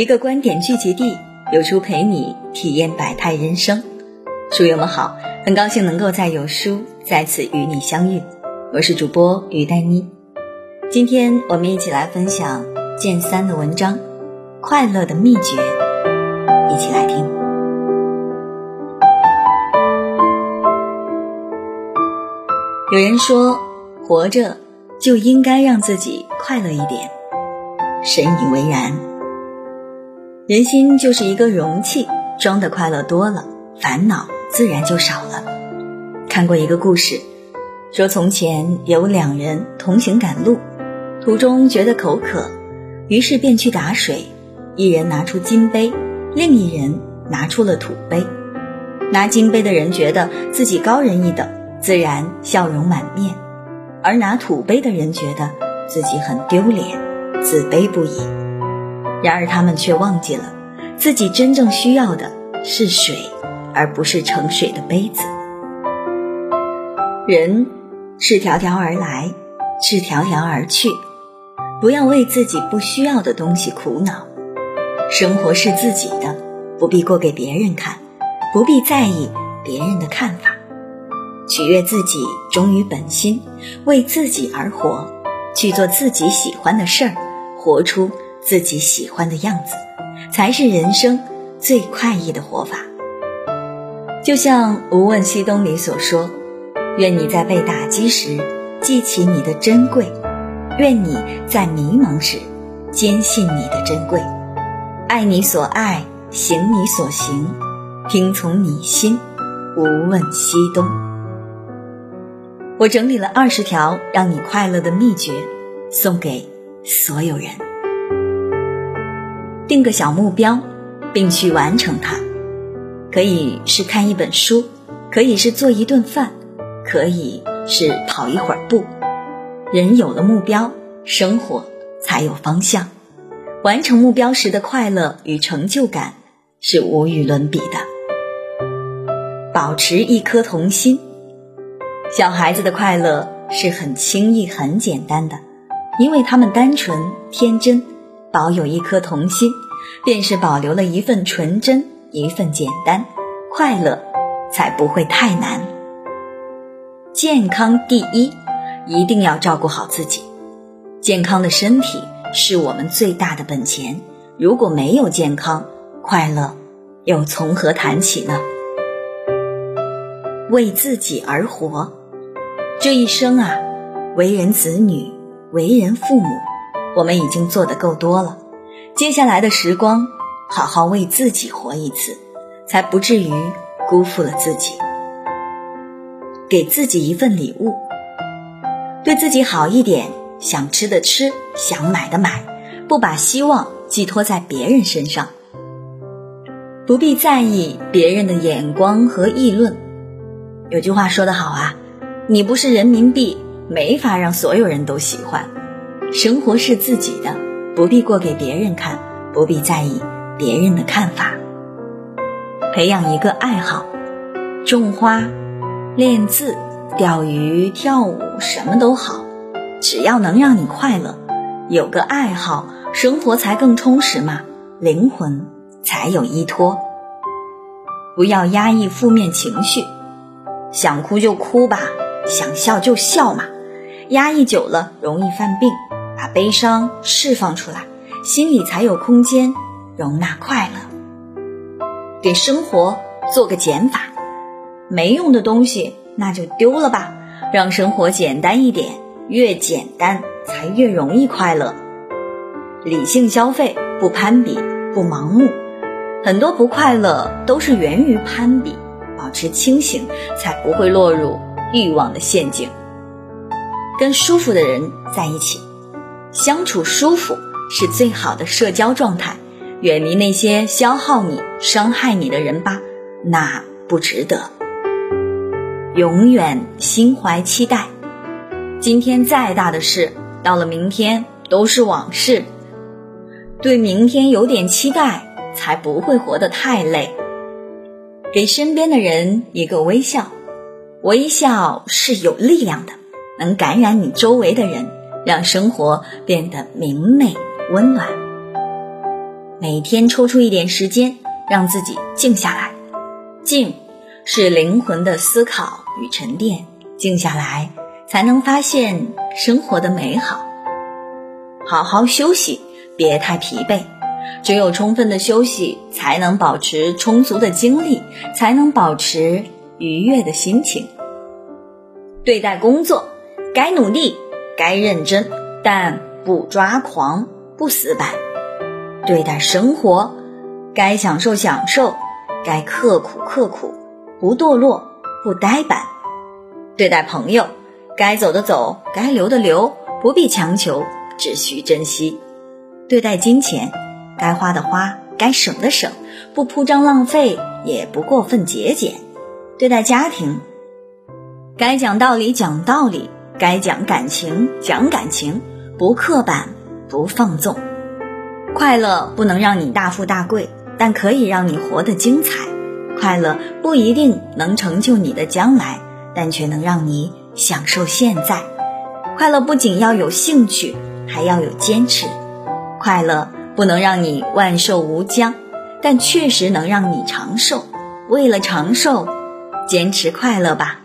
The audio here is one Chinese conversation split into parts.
一个观点聚集地，有书陪你体验百态人生。书友们好，很高兴能够在有书再次与你相遇，我是主播于丹妮。今天我们一起来分享剑三的文章《快乐的秘诀》，一起来听。有人说，活着就应该让自己快乐一点，深以为然。人心就是一个容器，装的快乐多了，烦恼自然就少了。看过一个故事，说从前有两人同行赶路，途中觉得口渴，于是便去打水。一人拿出金杯，另一人拿出了土杯。拿金杯的人觉得自己高人一等，自然笑容满面；而拿土杯的人觉得自己很丢脸，自卑不已。然而他们却忘记了，自己真正需要的是水，而不是盛水的杯子。人赤条条而来，赤条条而去，不要为自己不需要的东西苦恼。生活是自己的，不必过给别人看，不必在意别人的看法。取悦自己，忠于本心，为自己而活，去做自己喜欢的事儿，活出。自己喜欢的样子，才是人生最快意的活法。就像《无问西东》里所说：“愿你在被打击时记起你的珍贵，愿你在迷茫时坚信你的珍贵，爱你所爱，行你所行，听从你心，无问西东。”我整理了二十条让你快乐的秘诀，送给所有人。定个小目标，并去完成它，可以是看一本书，可以是做一顿饭，可以是跑一会儿步。人有了目标，生活才有方向。完成目标时的快乐与成就感是无与伦比的。保持一颗童心，小孩子的快乐是很轻易、很简单的，因为他们单纯天真。保有一颗童心，便是保留了一份纯真，一份简单，快乐才不会太难。健康第一，一定要照顾好自己。健康的身体是我们最大的本钱。如果没有健康，快乐又从何谈起呢？为自己而活，这一生啊，为人子女，为人父母。我们已经做得够多了，接下来的时光，好好为自己活一次，才不至于辜负了自己。给自己一份礼物，对自己好一点，想吃的吃，想买的买，不把希望寄托在别人身上，不必在意别人的眼光和议论。有句话说得好啊，你不是人民币，没法让所有人都喜欢。生活是自己的，不必过给别人看，不必在意别人的看法。培养一个爱好，种花、练字、钓鱼、跳舞，什么都好，只要能让你快乐。有个爱好，生活才更充实嘛，灵魂才有依托。不要压抑负面情绪，想哭就哭吧，想笑就笑嘛，压抑久了容易犯病。把悲伤释放出来，心里才有空间容纳快乐。给生活做个减法，没用的东西那就丢了吧，让生活简单一点，越简单才越容易快乐。理性消费，不攀比，不盲目。很多不快乐都是源于攀比，保持清醒，才不会落入欲望的陷阱。跟舒服的人在一起。相处舒服是最好的社交状态，远离那些消耗你、伤害你的人吧，那不值得。永远心怀期待，今天再大的事，到了明天都是往事。对明天有点期待，才不会活得太累。给身边的人一个微笑，微笑是有力量的，能感染你周围的人。让生活变得明媚温暖。每天抽出一点时间，让自己静下来。静，是灵魂的思考与沉淀。静下来，才能发现生活的美好。好好休息，别太疲惫。只有充分的休息，才能保持充足的精力，才能保持愉悦的心情。对待工作，该努力，该认真，但不抓狂，不死板。对待生活，该享受享受，该刻苦刻苦，不堕落，不呆板。对待朋友，该走的走，该留的留，不必强求，只需珍惜。对待金钱，该花的花，该省的省，不铺张浪费，也不过分节俭。对待家庭，该讲道理讲道理，该讲感情讲感情，不刻板，不放纵。快乐不能让你大富大贵，但可以让你活得精彩。快乐不一定能成就你的将来。但却能让你享受现在。快乐不仅要有兴趣，还要有坚持。快乐不能让你万寿无疆，但确实能让你长寿。为了长寿，坚持快乐吧。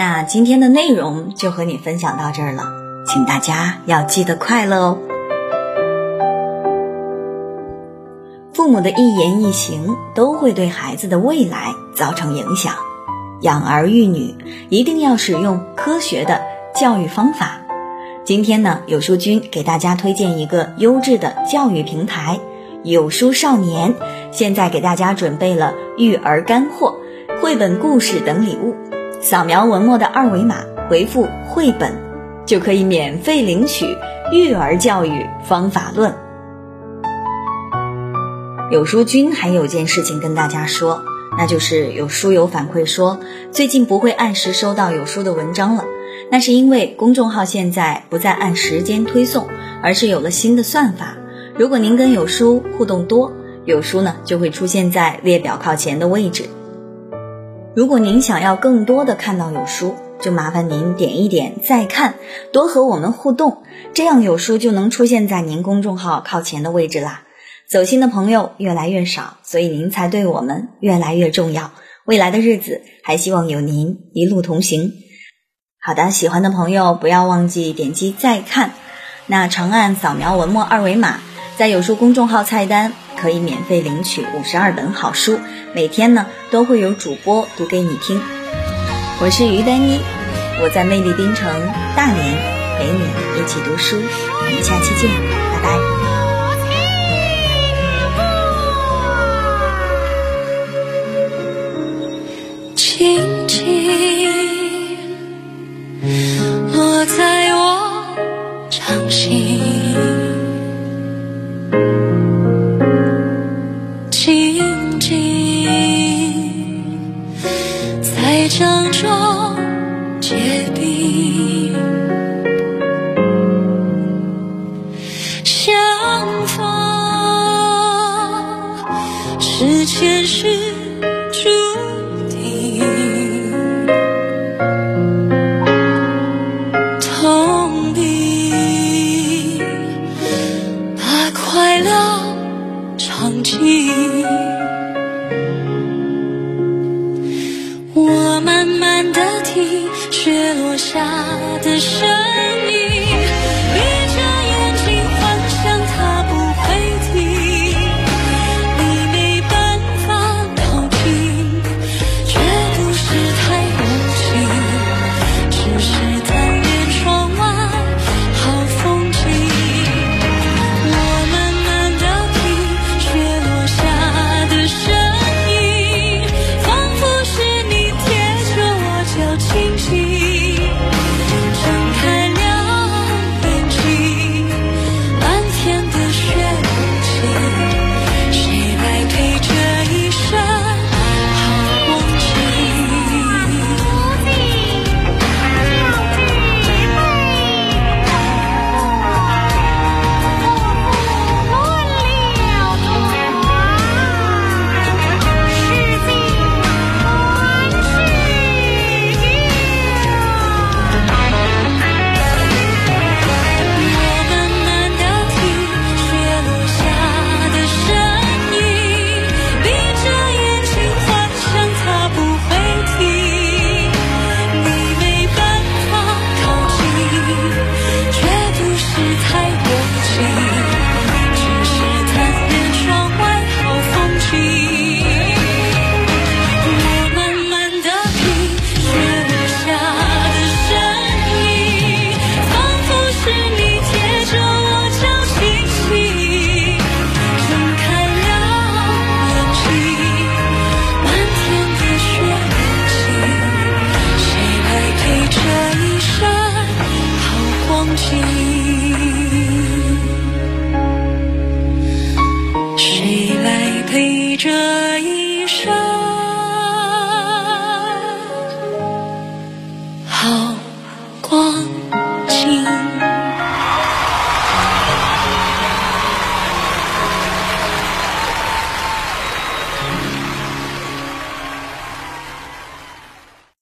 那今天的内容就和你分享到这儿了，请大家要记得快乐哦。父母的一言一行都会对孩子的未来造成影响。养儿育女一定要使用科学的教育方法。今天呢，有书君给大家推荐一个优质的教育平台——有书少年。现在给大家准备了育儿干货、绘本故事等礼物。扫描文末的二维码，回复“绘本”，就可以免费领取《育儿教育方法论》。有书君还有件事情跟大家说。那就是有书友反馈说，最近不会按时收到有书的文章了。那是因为公众号现在不再按时间推送，而是有了新的算法。如果您跟有书互动多，有书呢就会出现在列表靠前的位置。如果您想要更多的看到有书，就麻烦您点一点再看，多和我们互动，这样有书就能出现在您公众号靠前的位置啦。走心的朋友越来越少，所以您才对我们越来越重要。未来的日子，还希望有您一路同行。好的，喜欢的朋友不要忘记点击再看。那长按扫描文末二维码，在有书公众号菜单可以免费领取五十二本好书，每天呢都会有主播读给你听。我是于丹妮，我在魅力冰城大连陪你一起读书。我们下期见，拜拜。是陪着。